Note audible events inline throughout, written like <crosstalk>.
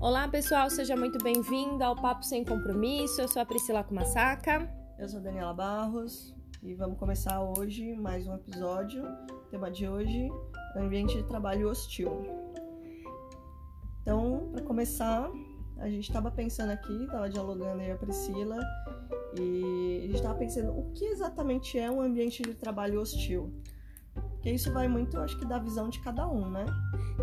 Olá, pessoal, seja muito bem-vindo ao Papo Sem Compromisso. Eu sou a Priscila Kumasaka. Eu sou a Daniela Barros e vamos começar hoje mais um episódio. O tema de hoje é ambiente de trabalho hostil. Então, para começar, a gente estava pensando aqui, estava dialogando aí a Priscila e a gente estava pensando o que exatamente é um ambiente de trabalho hostil. Porque isso vai muito, acho que, da visão de cada um, né?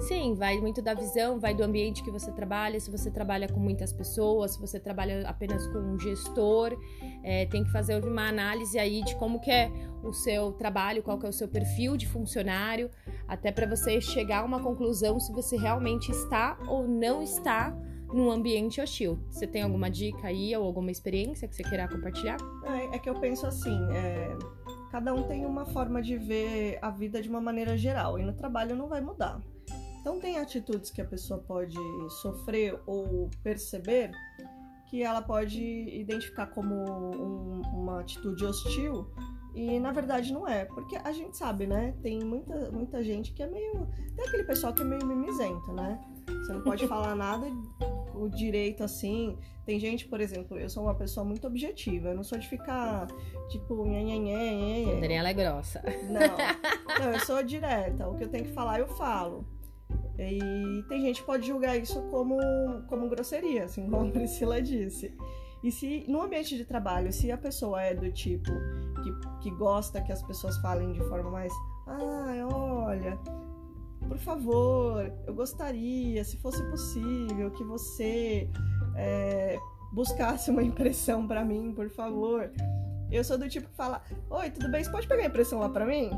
Sim, vai muito da visão, vai do ambiente que você trabalha, se você trabalha com muitas pessoas, se você trabalha apenas com um gestor, é, tem que fazer uma análise aí de como que é o seu trabalho, qual que é o seu perfil de funcionário, até para você chegar a uma conclusão se você realmente está ou não está num ambiente hostil. Você tem alguma dica aí ou alguma experiência que você queira compartilhar? É, é que eu penso assim, é cada um tem uma forma de ver a vida de uma maneira geral e no trabalho não vai mudar. Então tem atitudes que a pessoa pode sofrer ou perceber que ela pode identificar como um, uma atitude hostil e na verdade não é, porque a gente sabe, né? Tem muita, muita gente que é meio. Tem aquele pessoal que é meio mimizento, né? Você não pode falar nada o direito assim. Tem gente, por exemplo, eu sou uma pessoa muito objetiva. Eu não sou de ficar, tipo, nhanhanhé. Daniela é grossa. Não. <laughs> Não, eu sou direta. O que eu tenho que falar, eu falo. E tem gente que pode julgar isso como, como grosseria, assim, como a Priscila disse. E se no ambiente de trabalho, se a pessoa é do tipo que, que gosta que as pessoas falem de forma mais. Ai, ah, olha, por favor, eu gostaria, se fosse possível, que você é, buscasse uma impressão para mim, por favor. Eu sou do tipo que fala: Oi, tudo bem? Você pode pegar a impressão lá para mim?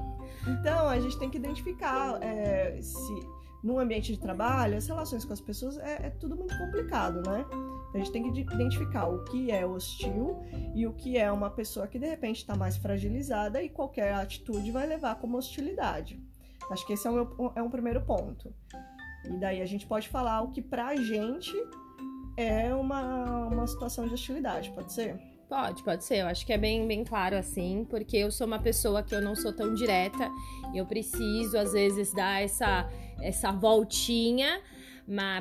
Então, a gente tem que identificar é, se no ambiente de trabalho, as relações com as pessoas é, é tudo muito complicado, né? A gente tem que identificar o que é hostil e o que é uma pessoa que de repente está mais fragilizada e qualquer atitude vai levar como hostilidade. Acho que esse é, meu, é um primeiro ponto. E daí a gente pode falar o que pra gente é uma, uma situação de hostilidade, pode ser? Pode, pode ser. Eu acho que é bem, bem claro assim, porque eu sou uma pessoa que eu não sou tão direta. Eu preciso, às vezes, dar essa, essa voltinha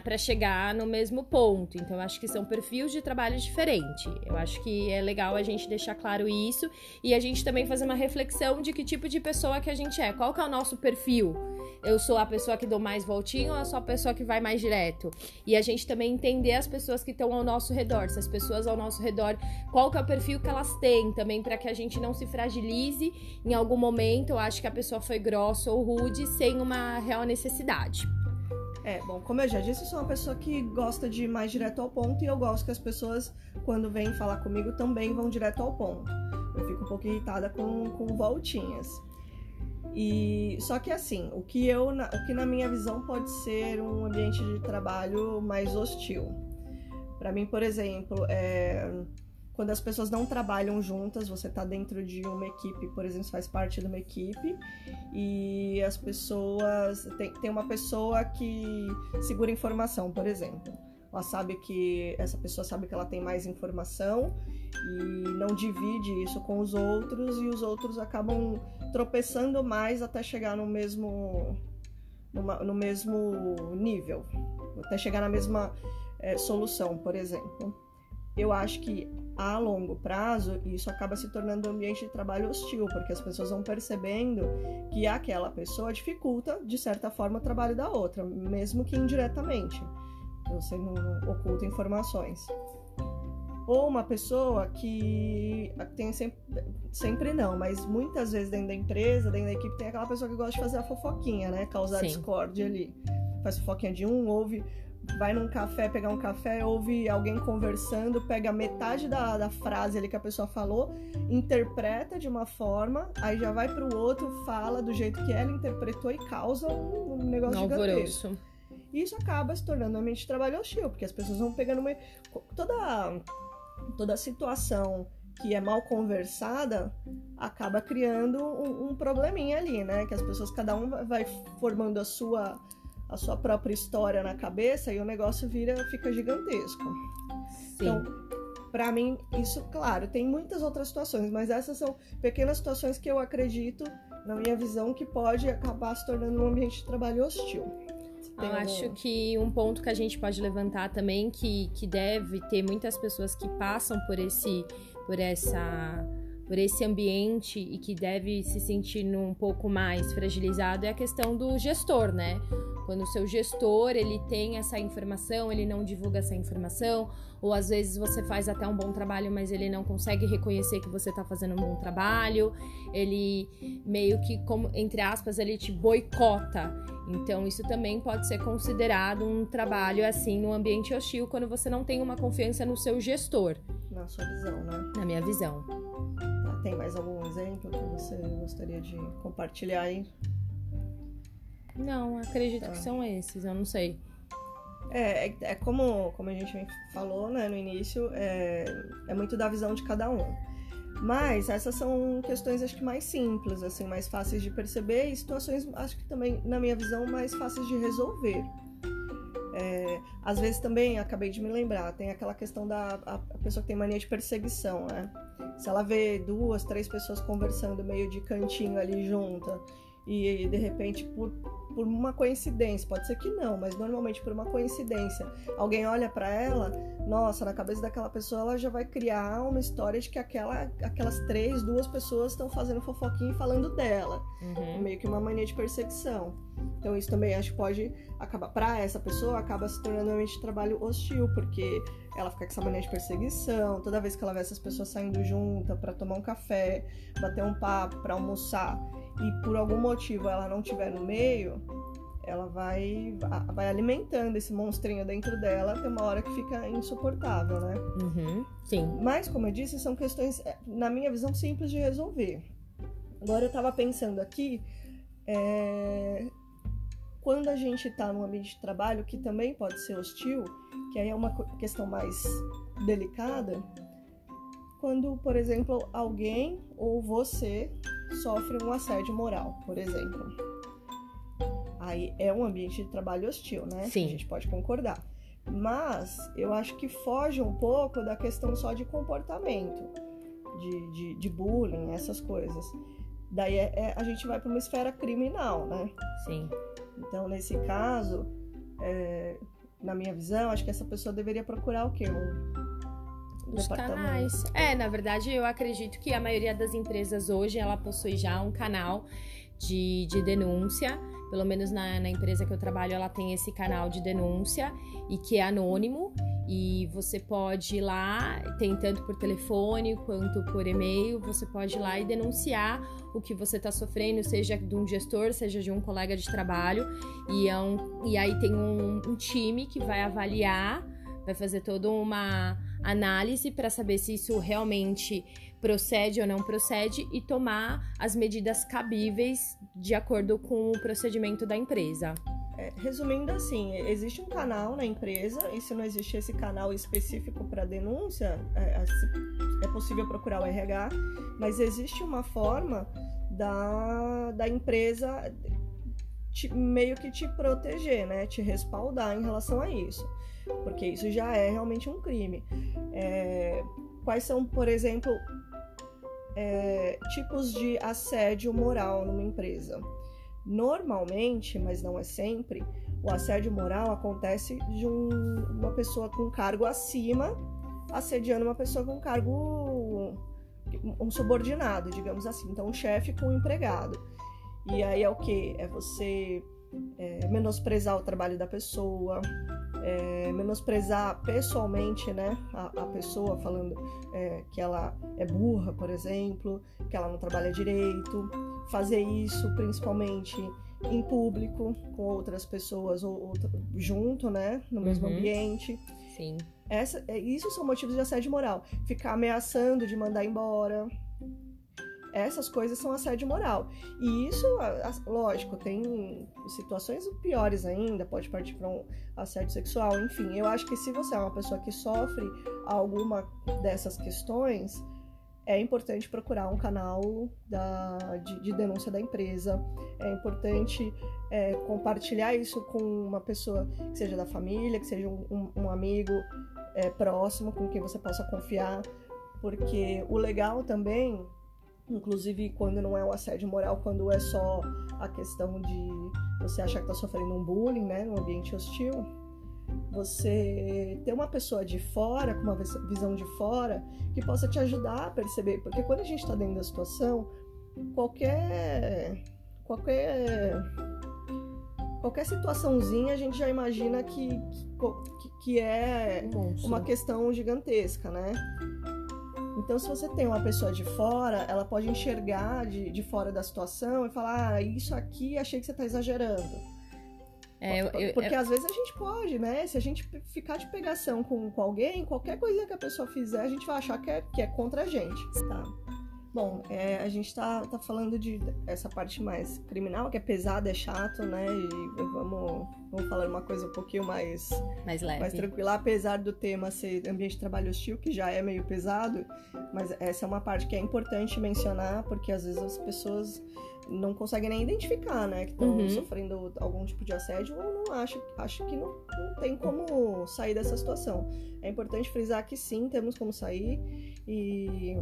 para chegar no mesmo ponto. Então, acho que são perfis de trabalho diferentes. Eu acho que é legal a gente deixar claro isso e a gente também fazer uma reflexão de que tipo de pessoa que a gente é. Qual que é o nosso perfil? Eu sou a pessoa que dou mais voltinho ou eu sou a pessoa que vai mais direto? E a gente também entender as pessoas que estão ao nosso redor. Se as pessoas ao nosso redor, qual que é o perfil que elas têm também para que a gente não se fragilize em algum momento. Eu acho que a pessoa foi grossa ou rude sem uma real necessidade. É, bom, como eu já disse, eu sou uma pessoa que gosta de ir mais direto ao ponto e eu gosto que as pessoas, quando vêm falar comigo, também vão direto ao ponto. Eu fico um pouco irritada com, com voltinhas. E só que assim, o que eu, o que na minha visão pode ser um ambiente de trabalho mais hostil. Para mim, por exemplo, é quando as pessoas não trabalham juntas, você está dentro de uma equipe, por exemplo, você faz parte de uma equipe e as pessoas. Tem, tem uma pessoa que segura informação, por exemplo. Ela sabe que. Essa pessoa sabe que ela tem mais informação e não divide isso com os outros, e os outros acabam tropeçando mais até chegar no mesmo. Numa, no mesmo nível, até chegar na mesma é, solução, por exemplo eu acho que a longo prazo isso acaba se tornando um ambiente de trabalho hostil, porque as pessoas vão percebendo que aquela pessoa dificulta, de certa forma, o trabalho da outra, mesmo que indiretamente. Você não oculta informações. Ou uma pessoa que tem sempre, sempre não, mas muitas vezes dentro da empresa, dentro da equipe, tem aquela pessoa que gosta de fazer a fofoquinha, né? Causar Sim. discórdia ali. Faz fofoquinha de um, ouve vai num café pegar um café, ouve alguém conversando, pega metade da, da frase ali que a pessoa falou, interpreta de uma forma, aí já vai pro outro, fala do jeito que ela interpretou e causa um, um negócio Alvoroço. gigantesco. E isso acaba se tornando um ambiente de trabalho hostil, porque as pessoas vão pegando uma... toda toda situação que é mal conversada acaba criando um, um probleminha ali, né? Que as pessoas cada um vai formando a sua a sua própria história na cabeça e o negócio vira, fica gigantesco. Sim. Então, para mim, isso, claro, tem muitas outras situações, mas essas são pequenas situações que eu acredito, na minha visão, que pode acabar se tornando um ambiente de trabalho hostil. Eu acho que um ponto que a gente pode levantar também que, que deve ter muitas pessoas que passam por esse por essa por esse ambiente e que deve se sentir um pouco mais fragilizado é a questão do gestor, né? Quando o seu gestor ele tem essa informação, ele não divulga essa informação, ou às vezes você faz até um bom trabalho, mas ele não consegue reconhecer que você está fazendo um bom trabalho, ele meio que, como entre aspas, ele te boicota. Então isso também pode ser considerado um trabalho assim no ambiente hostil quando você não tem uma confiança no seu gestor. Na sua visão, né? Na minha visão. Tem mais algum exemplo que você gostaria de compartilhar aí? Não, acredito tá. que são esses, eu não sei. É, é, é, como, como a gente falou né, no início, é, é muito da visão de cada um. Mas essas são questões acho que mais simples, assim, mais fáceis de perceber e situações, acho que também, na minha visão, mais fáceis de resolver. É, às vezes também, acabei de me lembrar, tem aquela questão da a, a pessoa que tem mania de perseguição, né? Se ela vê duas, três pessoas conversando meio de cantinho ali junta e de repente por, por uma coincidência, pode ser que não, mas normalmente por uma coincidência, alguém olha para ela, nossa, na cabeça daquela pessoa ela já vai criar uma história de que aquela, aquelas três, duas pessoas estão fazendo fofoquinha e falando dela, uhum. meio que uma mania de perseguição. Então isso também acho que pode acabar para essa pessoa acaba se tornando um ambiente de trabalho hostil, porque ela fica com essa mania de perseguição, toda vez que ela vê essas pessoas saindo juntas para tomar um café, bater um papo, para almoçar, e por algum motivo ela não estiver no meio, ela vai, vai alimentando esse monstrinho dentro dela, tem uma hora que fica insuportável, né? Uhum, sim. Mas, como eu disse, são questões, é, na minha visão, simples de resolver. Agora eu tava pensando aqui, é... quando a gente tá num ambiente de trabalho que também pode ser hostil, que aí é uma questão mais delicada, quando, por exemplo, alguém ou você sofre um assédio moral, por exemplo. Aí é um ambiente de trabalho hostil, né? Sim. A gente pode concordar. Mas eu acho que foge um pouco da questão só de comportamento, de, de, de bullying, essas coisas. Daí é, é, a gente vai para uma esfera criminal, né? Sim. Então, nesse caso, é, na minha visão, acho que essa pessoa deveria procurar o quê? Um, os canais. É, na verdade, eu acredito que a maioria das empresas hoje ela possui já um canal de, de denúncia. Pelo menos na, na empresa que eu trabalho, ela tem esse canal de denúncia e que é anônimo. E você pode ir lá, tem tanto por telefone quanto por e-mail, você pode ir lá e denunciar o que você está sofrendo, seja de um gestor, seja de um colega de trabalho. E, é um, e aí tem um, um time que vai avaliar, vai fazer toda uma análise para saber se isso realmente procede ou não procede e tomar as medidas cabíveis de acordo com o procedimento da empresa. É, resumindo assim, existe um canal na empresa e se não existe esse canal específico para denúncia, é, é, é possível procurar o RH, mas existe uma forma da, da empresa te, meio que te proteger, né? Te respaldar em relação a isso porque isso já é realmente um crime. É, quais são, por exemplo, é, tipos de assédio moral numa empresa? Normalmente, mas não é sempre, o assédio moral acontece de um, uma pessoa com cargo acima assediando uma pessoa com cargo um subordinado, digamos assim, então um chefe com um empregado. E aí é o que? É você é, menosprezar o trabalho da pessoa, é, menosprezar pessoalmente né, a, a pessoa, falando é, que ela é burra, por exemplo, que ela não trabalha direito, fazer isso principalmente em público, com outras pessoas ou, ou junto, né, no mesmo uhum. ambiente. Sim. Essa, é, isso são motivos de assédio moral. Ficar ameaçando de mandar embora, essas coisas são assédio moral. E isso, lógico, tem situações piores ainda, pode partir para um assédio sexual, enfim. Eu acho que se você é uma pessoa que sofre alguma dessas questões, é importante procurar um canal da, de, de denúncia da empresa. É importante é, compartilhar isso com uma pessoa que seja da família, que seja um, um, amigo é, próximo, com quem você possa confiar. Porque o legal também inclusive quando não é um assédio moral, quando é só a questão de você achar que está sofrendo um bullying, né, num ambiente hostil, você ter uma pessoa de fora, com uma visão de fora, que possa te ajudar a perceber, porque quando a gente está dentro da situação, qualquer qualquer qualquer situaçãozinha a gente já imagina que, que, que é uma questão gigantesca, né? Então, se você tem uma pessoa de fora, ela pode enxergar de, de fora da situação e falar: ah, isso aqui achei que você está exagerando. É, eu, eu, Porque eu... às vezes a gente pode, né? Se a gente ficar de pegação com, com alguém, qualquer coisa que a pessoa fizer, a gente vai achar que é, que é contra a gente. Tá. Bom, é, a gente tá, tá falando de essa parte mais criminal, que é pesada, é chato, né? E vamos, vamos falar uma coisa um pouquinho mais, mais leve. Mais tranquila, apesar do tema ser ambiente de trabalho hostil, que já é meio pesado, mas essa é uma parte que é importante mencionar, porque às vezes as pessoas não conseguem nem identificar, né? Que estão uhum. sofrendo algum tipo de assédio ou não acham, acham que não, não tem como sair dessa situação. É importante frisar que sim, temos como sair e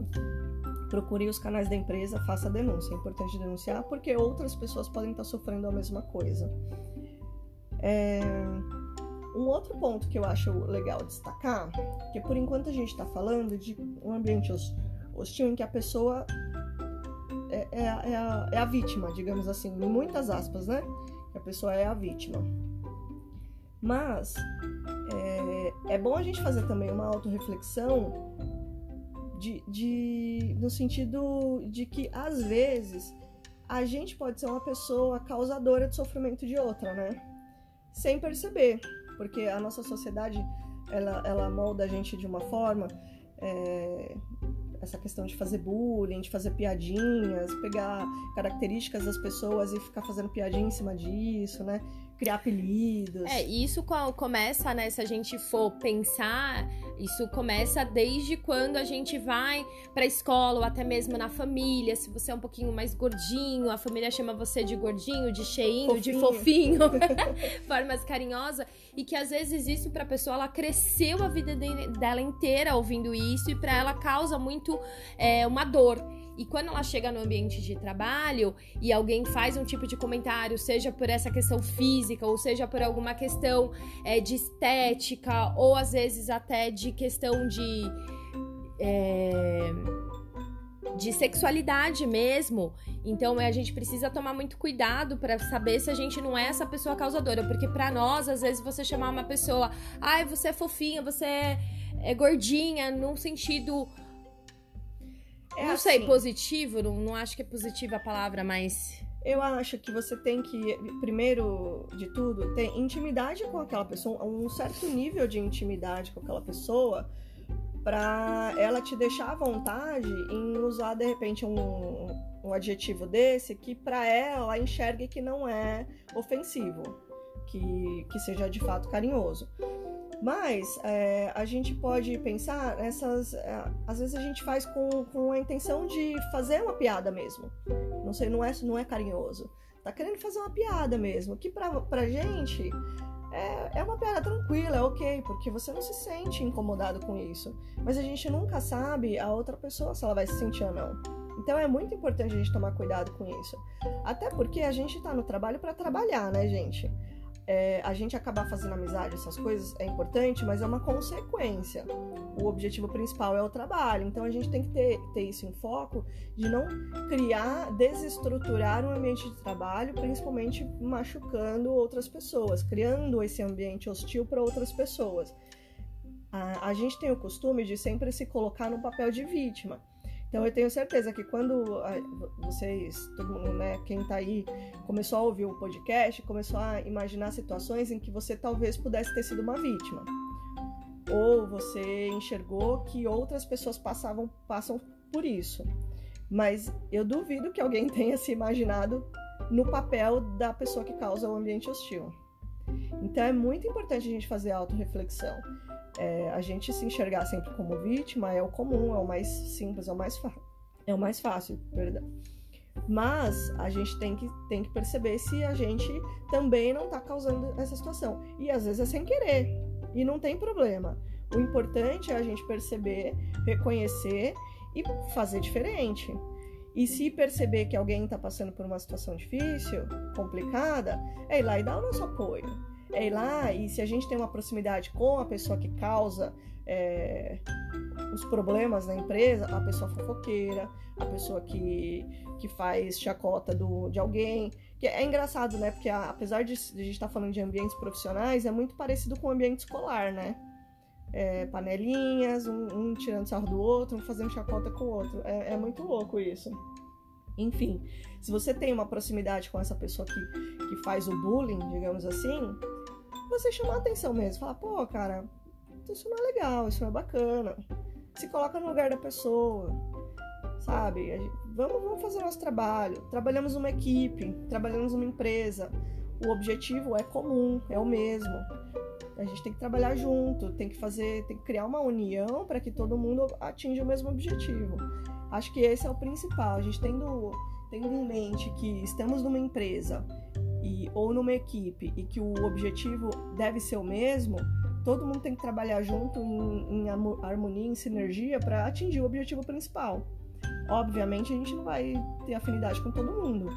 procure os canais da empresa, faça a denúncia. É importante denunciar porque outras pessoas podem estar sofrendo a mesma coisa. É... Um outro ponto que eu acho legal destacar, que por enquanto a gente está falando de um ambiente hostil em que a pessoa é, é, é, a, é a vítima, digamos assim, em muitas aspas, né? A pessoa é a vítima. Mas é, é bom a gente fazer também uma autorreflexão de, de, no sentido de que, às vezes, a gente pode ser uma pessoa causadora de sofrimento de outra, né? Sem perceber, porque a nossa sociedade, ela, ela molda a gente de uma forma... É, essa questão de fazer bullying, de fazer piadinhas, pegar características das pessoas e ficar fazendo piadinha em cima disso, né? criar apelidos. É, isso começa, né? Se a gente for pensar, isso começa desde quando a gente vai pra escola ou até mesmo na família. Se você é um pouquinho mais gordinho, a família chama você de gordinho, de cheinho, fofinho. de fofinho, <laughs> <laughs> formas carinhosa e que às vezes isso pra pessoa ela cresceu a vida dela inteira ouvindo isso e para ela causa muito é, uma dor. E quando ela chega no ambiente de trabalho e alguém faz um tipo de comentário, seja por essa questão física, ou seja por alguma questão é, de estética, ou às vezes até de questão de. É, de sexualidade mesmo. Então a gente precisa tomar muito cuidado para saber se a gente não é essa pessoa causadora, porque para nós às vezes você chamar uma pessoa, ai, você é fofinha, você é, é gordinha, num sentido é não assim. sei, positivo, não, não acho que é positiva a palavra, mas. Eu acho que você tem que, primeiro de tudo, ter intimidade com aquela pessoa, um certo nível de intimidade com aquela pessoa, para ela te deixar à vontade em usar de repente um, um adjetivo desse que para ela enxergue que não é ofensivo, que, que seja de fato carinhoso. Mas é, a gente pode pensar nessas. É, às vezes a gente faz com, com a intenção de fazer uma piada mesmo. Não sei, não é, não é carinhoso. Tá querendo fazer uma piada mesmo. Que pra, pra gente é, é uma piada tranquila, é ok, porque você não se sente incomodado com isso. Mas a gente nunca sabe a outra pessoa se ela vai se sentir ou não. Então é muito importante a gente tomar cuidado com isso. Até porque a gente tá no trabalho para trabalhar, né, gente? É, a gente acabar fazendo amizade, essas coisas, é importante, mas é uma consequência. O objetivo principal é o trabalho. Então a gente tem que ter, ter isso em foco de não criar, desestruturar um ambiente de trabalho, principalmente machucando outras pessoas, criando esse ambiente hostil para outras pessoas. A, a gente tem o costume de sempre se colocar no papel de vítima. Então eu tenho certeza que quando vocês, todo mundo, né, quem tá aí, começou a ouvir o podcast, começou a imaginar situações em que você talvez pudesse ter sido uma vítima. Ou você enxergou que outras pessoas passavam, passam por isso. Mas eu duvido que alguém <laughs> tenha se imaginado no papel da pessoa que causa o ambiente hostil. Então é muito importante a gente fazer autorreflexão. É, a gente se enxergar sempre como vítima é o comum, é o mais simples, é o mais, é o mais fácil, verdade. Mas a gente tem que, tem que perceber se a gente também não está causando essa situação. E às vezes é sem querer. E não tem problema. O importante é a gente perceber, reconhecer e fazer diferente. E se perceber que alguém está passando por uma situação difícil, complicada, é ir lá e dar o nosso apoio. É ir lá e se a gente tem uma proximidade com a pessoa que causa é, os problemas na empresa, a pessoa fofoqueira, a pessoa que, que faz chacota do, de alguém. Que é engraçado, né? Porque apesar de, de a gente estar tá falando de ambientes profissionais, é muito parecido com o ambiente escolar, né? É, panelinhas, um, um, tirando sarro do outro, um fazendo chacota com o outro. É, é, muito louco isso. Enfim, se você tem uma proximidade com essa pessoa que, que faz o bullying, digamos assim, você chama a atenção mesmo. Fala, pô, cara, isso não é legal, isso não é bacana. Se coloca no lugar da pessoa, sabe? Vamos, vamos fazer nosso trabalho. Trabalhamos numa equipe, trabalhamos numa empresa. O objetivo é comum, é o mesmo. A gente tem que trabalhar junto, tem que fazer, tem que criar uma união para que todo mundo atinja o mesmo objetivo. Acho que esse é o principal. A gente tendo, tendo em mente que estamos numa empresa e, ou numa equipe e que o objetivo deve ser o mesmo, todo mundo tem que trabalhar junto em, em harmonia, em sinergia para atingir o objetivo principal. Obviamente a gente não vai ter afinidade com todo mundo,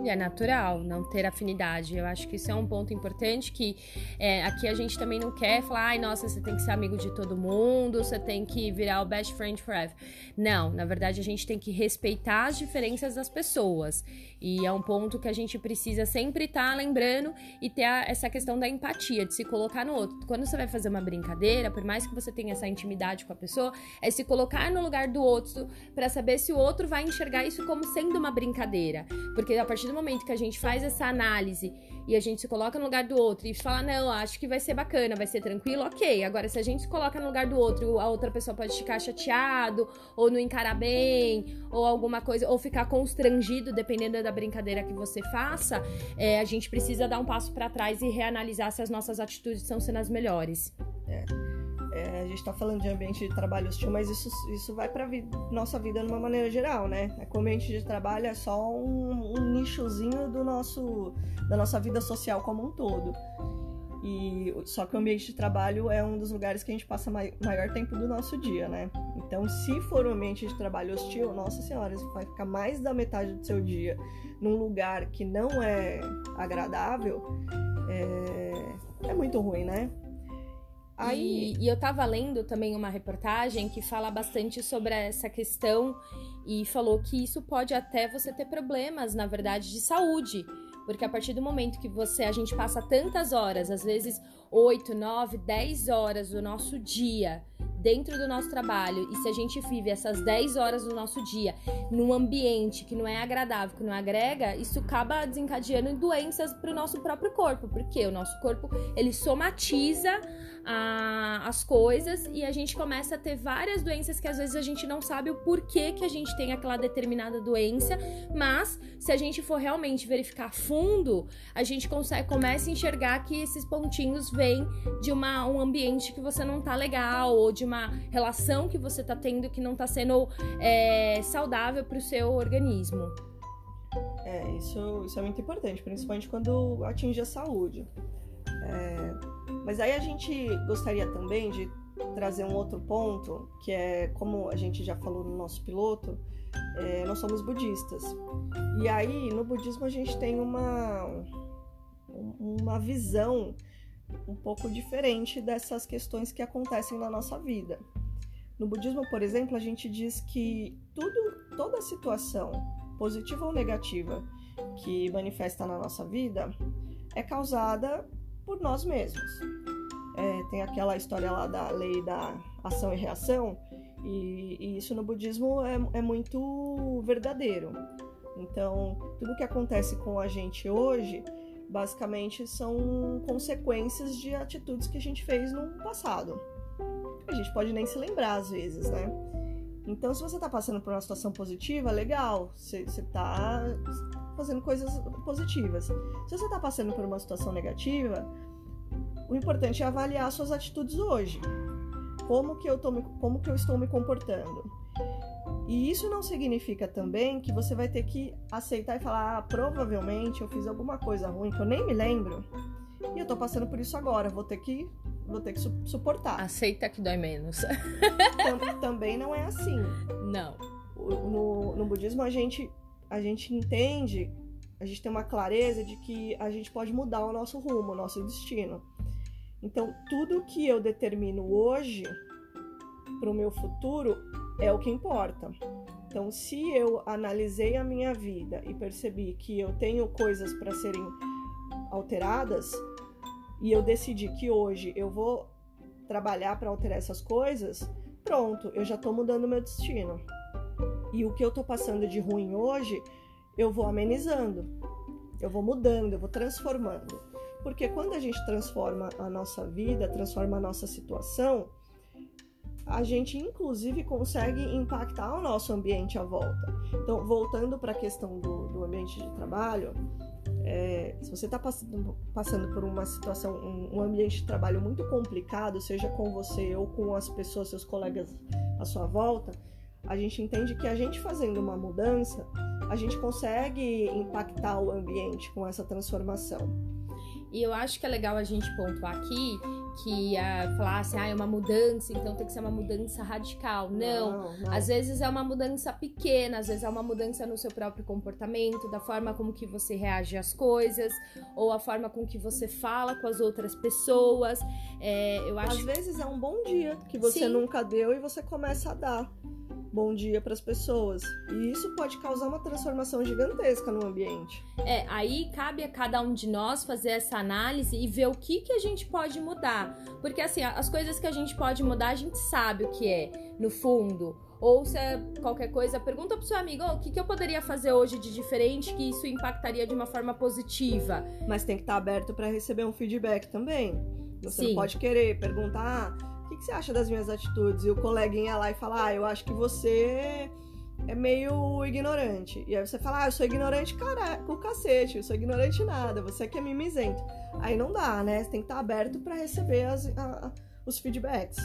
e é natural não ter afinidade. Eu acho que isso é um ponto importante que é, aqui a gente também não quer falar, ai, nossa, você tem que ser amigo de todo mundo, você tem que virar o best friend forever. Não, na verdade a gente tem que respeitar as diferenças das pessoas. E é um ponto que a gente precisa sempre estar tá lembrando e ter a, essa questão da empatia, de se colocar no outro. Quando você vai fazer uma brincadeira, por mais que você tenha essa intimidade com a pessoa, é se colocar no lugar do outro para saber se o outro vai enxergar isso como sendo uma brincadeira. Porque a partir do momento que a gente faz essa análise e a gente se coloca no lugar do outro e fala, não, acho que vai ser bacana, vai ser tranquilo, ok. Agora, se a gente se coloca no lugar do outro, a outra pessoa pode ficar chateado, ou não encarar bem, ou alguma coisa, ou ficar constrangido, dependendo da brincadeira que você faça, é, a gente precisa dar um passo para trás e reanalisar se as nossas atitudes estão sendo as melhores. É. É, a gente está falando de ambiente de trabalho hostil, mas isso, isso vai para vi nossa vida de uma maneira geral, né? É, o ambiente de trabalho é só um, um nichozinho do nosso, da nossa vida social como um todo. E só que o ambiente de trabalho é um dos lugares que a gente passa mai, maior tempo do nosso dia, né? Então, se for um ambiente de trabalho hostil, nossa senhora, você vai ficar mais da metade do seu dia num lugar que não é agradável, é, é muito ruim, né? Aí... E, e, eu tava lendo também uma reportagem que fala bastante sobre essa questão e falou que isso pode até você ter problemas, na verdade, de saúde. Porque a partir do momento que você, a gente passa tantas horas, às vezes 8, 9, 10 horas do nosso dia dentro do nosso trabalho e se a gente vive essas 10 horas do nosso dia num ambiente que não é agradável, que não agrega, isso acaba desencadeando doenças para o nosso próprio corpo, porque o nosso corpo ele somatiza a, as coisas e a gente começa a ter várias doenças que às vezes a gente não sabe o porquê que a gente tem aquela determinada doença, mas se a gente for realmente verificar fundo, a gente consegue começa a enxergar que esses pontinhos vêm de uma, um ambiente que você não tá legal ou de uma relação que você tá tendo que não tá sendo é, saudável para o seu organismo. É, isso, isso é muito importante, principalmente quando atinge a saúde. É, mas aí a gente gostaria também de trazer um outro ponto, que é como a gente já falou no nosso piloto, é, nós somos budistas. E aí no budismo a gente tem uma, uma visão um pouco diferente dessas questões que acontecem na nossa vida. No budismo, por exemplo, a gente diz que tudo, toda situação, positiva ou negativa, que manifesta na nossa vida é causada por nós mesmos. É, tem aquela história lá da lei da ação e reação, e, e isso no budismo é, é, muito verdadeiro. Então, tudo que acontece com a gente hoje, basicamente, são consequências de atitudes que a gente fez no passado. A gente pode nem se lembrar às vezes, né? Então, se você está passando por uma situação positiva, legal, você está fazendo coisas positivas. Se você está passando por uma situação negativa, o importante é avaliar suas atitudes hoje. Como que eu, tô, como que eu estou me comportando? E isso não significa também que você vai ter que aceitar e falar, ah, provavelmente eu fiz alguma coisa ruim que eu nem me lembro e eu tô passando por isso agora, vou ter que vou ter que su suportar. Aceita que dói menos. <laughs> também não é assim. Não. no, no budismo a gente, a gente entende, a gente tem uma clareza de que a gente pode mudar o nosso rumo, o nosso destino. Então, tudo que eu determino hoje para o meu futuro é o que importa. Então, se eu analisei a minha vida e percebi que eu tenho coisas para serem alteradas, e eu decidi que hoje eu vou trabalhar para alterar essas coisas, pronto, eu já estou mudando meu destino. E o que eu estou passando de ruim hoje, eu vou amenizando, eu vou mudando, eu vou transformando. Porque quando a gente transforma a nossa vida, transforma a nossa situação, a gente inclusive consegue impactar o nosso ambiente à volta. Então, voltando para a questão do, do, ambiente de trabalho, é, se você está passando, passando, por uma situação, um, um, ambiente de trabalho muito complicado, seja com você ou com as pessoas, seus colegas à sua volta, a gente entende que a gente fazendo uma mudança, a gente consegue impactar o ambiente com essa transformação. E eu acho que é legal a gente pontuar aqui que uh, falar assim, ah, é uma mudança, então tem que ser uma mudança radical. Não, não, não, às vezes é uma mudança pequena, às vezes é uma mudança no seu próprio comportamento, da forma como que você reage às coisas, ou a forma com que você fala com as outras pessoas. É, eu acho... Às vezes é um bom dia que você Sim. nunca deu e você começa a dar bom dia para as pessoas. E isso pode causar uma transformação gigantesca no ambiente. É, aí cabe a cada um de nós fazer essa análise e ver o que, que a gente pode mudar. Porque assim, as coisas que a gente pode mudar, a gente sabe o que é, no fundo. Ou se é qualquer coisa, pergunta pro seu amigo, oh, o que, que eu poderia fazer hoje de diferente que isso impactaria de uma forma positiva. Mas tem que estar aberto para receber um feedback também. Você Sim. não pode querer perguntar, ah, que, você acha das minhas atitudes? E o coleguinha lá e fala, ah, eu acho que você é meio ignorante. E aí você fala, ah, eu sou ignorante, cara, o cacete, eu sou ignorante nada, você é que é mimizento. Aí não dá, né? Você tem que estar aberto para receber as, a, os feedbacks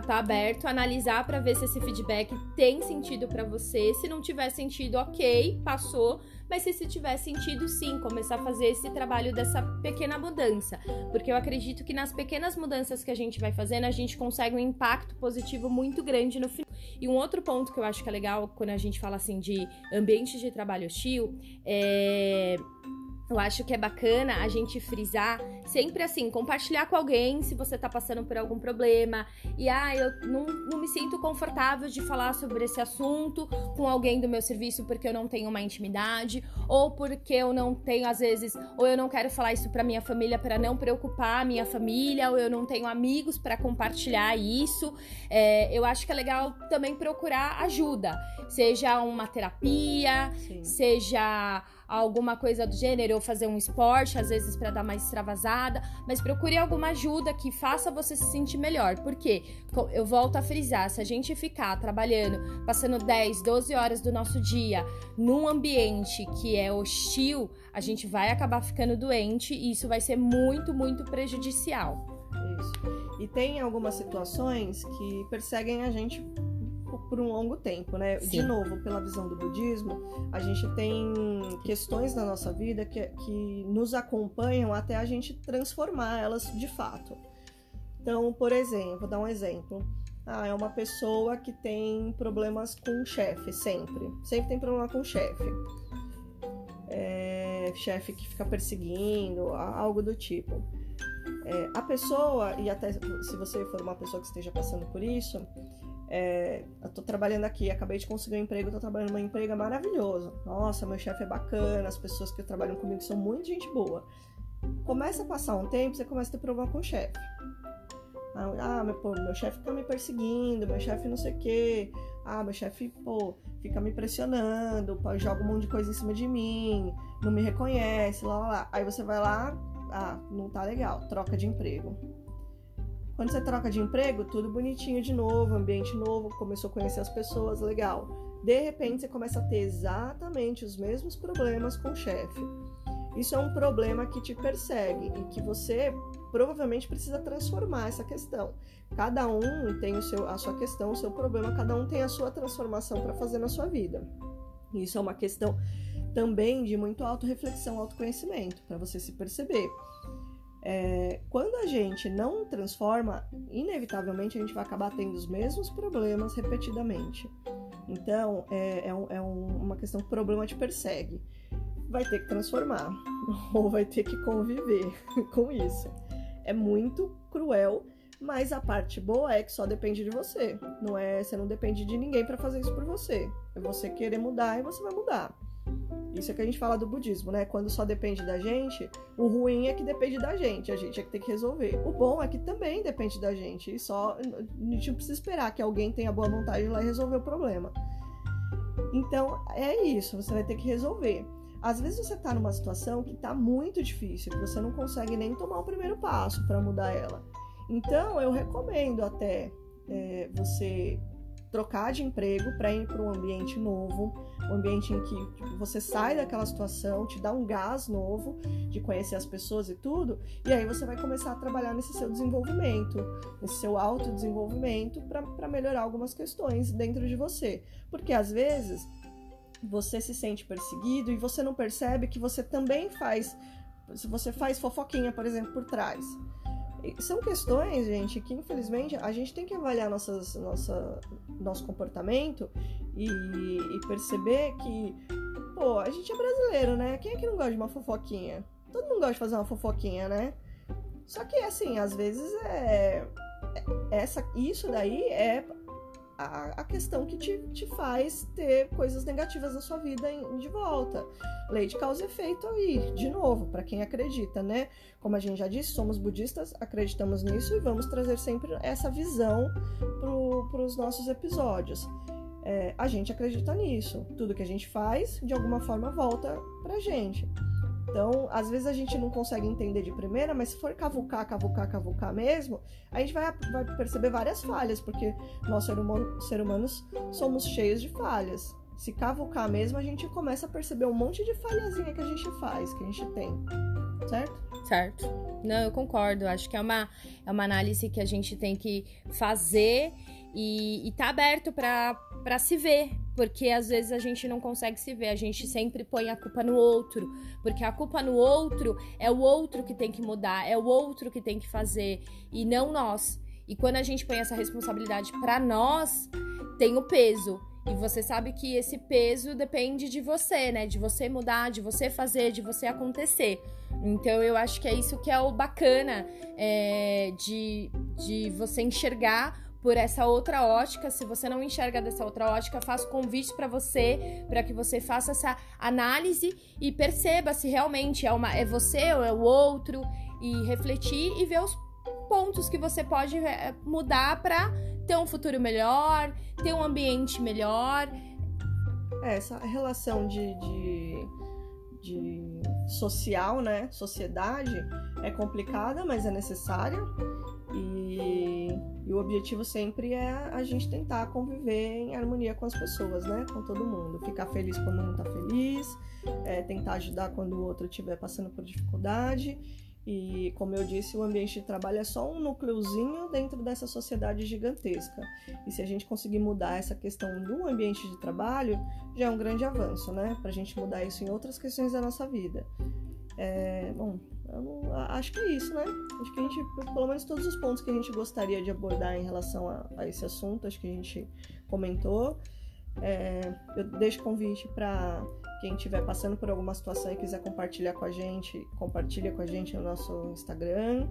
tá aberto, analisar para ver se esse feedback tem sentido para você. Se não tiver sentido, ok, passou. Mas se, se tiver sentido, sim, começar a fazer esse trabalho dessa pequena mudança. Porque eu acredito que nas pequenas mudanças que a gente vai fazendo, a gente consegue um impacto positivo muito grande no final. E um outro ponto que eu acho que é legal quando a gente fala assim de ambiente de trabalho hostil é eu acho que é bacana a gente frisar sempre assim, compartilhar com alguém se você tá passando por algum problema. E ah, eu não, não me sinto confortável de falar sobre esse assunto com alguém do meu serviço porque eu não tenho uma intimidade, ou porque eu não tenho, às vezes, ou eu não quero falar isso pra minha família para não preocupar a minha família, ou eu não tenho amigos para compartilhar isso. É, eu acho que é legal também procurar ajuda, seja uma terapia, Sim. seja alguma coisa do gênero, ou fazer um esporte, às vezes para dar mais extravasada, mas procure alguma ajuda que faça você se sentir melhor. Porque eu volto a frisar, se a gente ficar trabalhando, passando 10, 12 horas do nosso dia num ambiente que é hostil, a gente vai acabar ficando doente e isso vai ser muito, muito prejudicial. Isso. E tem algumas situações que perseguem a gente por um longo tempo, né? Sim. De novo, pela visão do budismo, a gente tem questões na nossa vida que, que nos acompanham até a gente transformar elas de fato. Então, por exemplo, vou dar um exemplo. Ah, é uma pessoa que tem problemas com o chefe, sempre. Sempre tem problema com o chefe. É, chefe que fica perseguindo, algo do tipo. É, a pessoa, e até se você for uma pessoa que esteja passando por isso, é, eu tô trabalhando aqui, acabei de conseguir um emprego, tô trabalhando num emprego maravilhoso. Nossa, meu chefe é bacana, as pessoas que trabalham comigo são muito gente boa. Começa a passar um tempo, você começa a ter problema com o chefe. Ah, ah meu, pô, meu chefe fica me perseguindo, meu chefe não sei o quê. Ah, meu chefe, pô, fica me pressionando, pô, joga um monte de coisa em cima de mim, não me reconhece, lá, lá, lá. Aí você vai lá, ah, não tá legal, troca de emprego. Quando você troca de emprego, tudo bonitinho de novo, ambiente novo, começou a conhecer as pessoas, legal. De repente, você começa a ter exatamente os mesmos problemas com o chefe. Isso é um problema que te persegue e que você provavelmente precisa transformar essa questão. Cada um tem o seu, a sua questão, o seu problema, cada um tem a sua transformação para fazer na sua vida. Isso é uma questão também de muito auto-reflexão, autoconhecimento, para você se perceber. É, quando a gente não transforma, inevitavelmente a gente vai acabar tendo os mesmos problemas repetidamente. Então, é, é, um, é um, uma questão que o problema te persegue. Vai ter que transformar, <laughs> ou vai ter que conviver <laughs> com isso. É muito cruel, mas a parte boa é que só depende de você. Não é, você não depende de ninguém para fazer isso por você. É você querer mudar e você vai mudar. Isso é que a gente fala do budismo, né? Quando só depende da gente, o ruim é que depende da gente, a gente é que tem que resolver. O bom é que também depende da gente, e só a gente não precisa esperar que alguém tenha boa vontade lá e resolver o problema. Então, é isso, você vai ter que resolver. Às vezes você tá numa situação que tá muito difícil, que você não consegue nem tomar o primeiro passo para mudar ela. Então, eu recomendo até é, você trocar de emprego para ir para um ambiente novo, um ambiente em que tipo, você sai daquela situação, te dá um gás novo de conhecer as pessoas e tudo, e aí você vai começar a trabalhar nesse seu desenvolvimento, nesse seu autodesenvolvimento para melhorar algumas questões dentro de você. Porque às vezes você se sente perseguido e você não percebe que você também faz, se você faz fofoquinha, por exemplo, por trás são questões, gente, que infelizmente a gente tem que avaliar nossas, nossa, nosso comportamento e, e, perceber que, pô, a gente é brasileiro, né? Quem é que não gosta de uma fofoquinha? Todo mundo gosta de fazer uma fofoquinha, né? Só que, assim, às vezes é. é essa, isso daí é a, a questão que te, te faz ter coisas negativas na sua vida em, de volta. Lei de causa e efeito aí, de novo, para quem acredita, né? Como a gente já disse, somos budistas, acreditamos nisso e vamos trazer sempre essa visão para os nossos episódios. É, a gente acredita nisso. Tudo que a gente faz, de alguma forma, volta pra gente. Então, às vezes a gente não consegue entender de primeira, mas se for cavucar, cavucar, cavucar mesmo, a gente vai, vai perceber várias falhas, porque nós, ser humano, ser humanos, somos cheios de falhas. Se cavucar mesmo, a gente começa a perceber um monte de falhazinha que a gente faz, que a gente tem. Certo? Certo. Não, eu concordo. Acho que é uma, é uma análise que a gente tem que fazer e, e tá aberto para se ver, porque às vezes a gente não consegue se ver, a gente sempre põe a culpa no outro, porque a culpa no outro é o outro que tem que mudar, é o outro que tem que fazer e não nós. E quando a gente põe essa responsabilidade para nós, tem o peso. E você sabe que esse peso depende de você, né? De você mudar, de você fazer, de você acontecer. Então eu acho que é isso que é o bacana é, de, de você enxergar por essa outra ótica. Se você não enxerga dessa outra ótica, faço convite para você, para que você faça essa análise e perceba se realmente é, uma, é você ou é o outro, e refletir e ver os pontos que você pode é, mudar para ter um futuro melhor, ter um ambiente melhor. É, essa relação de, de, de social, né? Sociedade é complicada, mas é necessária. E, e, o objetivo sempre é a gente tentar conviver em harmonia com as pessoas, né? Com todo mundo. Ficar feliz quando um tá feliz, é, tentar ajudar quando o outro estiver passando por dificuldade. E, como eu disse, o ambiente de trabalho é só um núcleozinho dentro dessa sociedade gigantesca. E se a gente conseguir mudar essa questão do ambiente de trabalho, já é um grande avanço, né? Pra gente mudar isso em outras questões da nossa vida. É, bom, não, acho que é isso, né? Acho que a gente, pelo menos todos os pontos que a gente gostaria de abordar em relação a, a esse assunto, acho que a gente comentou. É, eu deixo convite para quem estiver passando por alguma situação e quiser compartilhar com a gente, compartilha com a gente no nosso Instagram.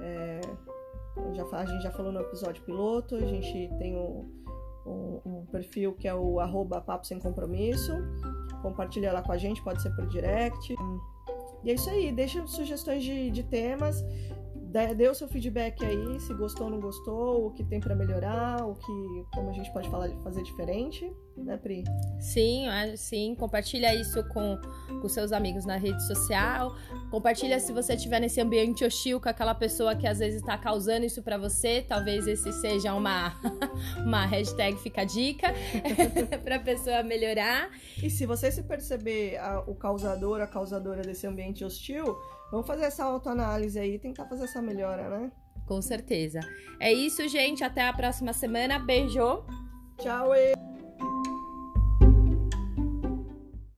É, já, a gente já falou no episódio piloto, a gente tem um, um, um perfil que é o arroba papo sem compromisso. Compartilha lá com a gente, pode ser por direct. E é isso aí, deixa sugestões de, de temas, dê o seu feedback aí, se gostou ou não gostou, o que tem para melhorar, o que como a gente pode falar, fazer diferente né, Pri? Sim, sim. Compartilha isso com, com seus amigos na rede social. Compartilha se você estiver nesse ambiente hostil com aquela pessoa que às vezes está causando isso para você. Talvez esse seja uma, <laughs> uma hashtag fica dica <laughs> para a pessoa melhorar. E se você se perceber a, o causador, a causadora desse ambiente hostil, vamos fazer essa autoanálise aí e tentar fazer essa melhora, né? Com certeza. É isso, gente. Até a próxima semana. Beijo. Tchau. E...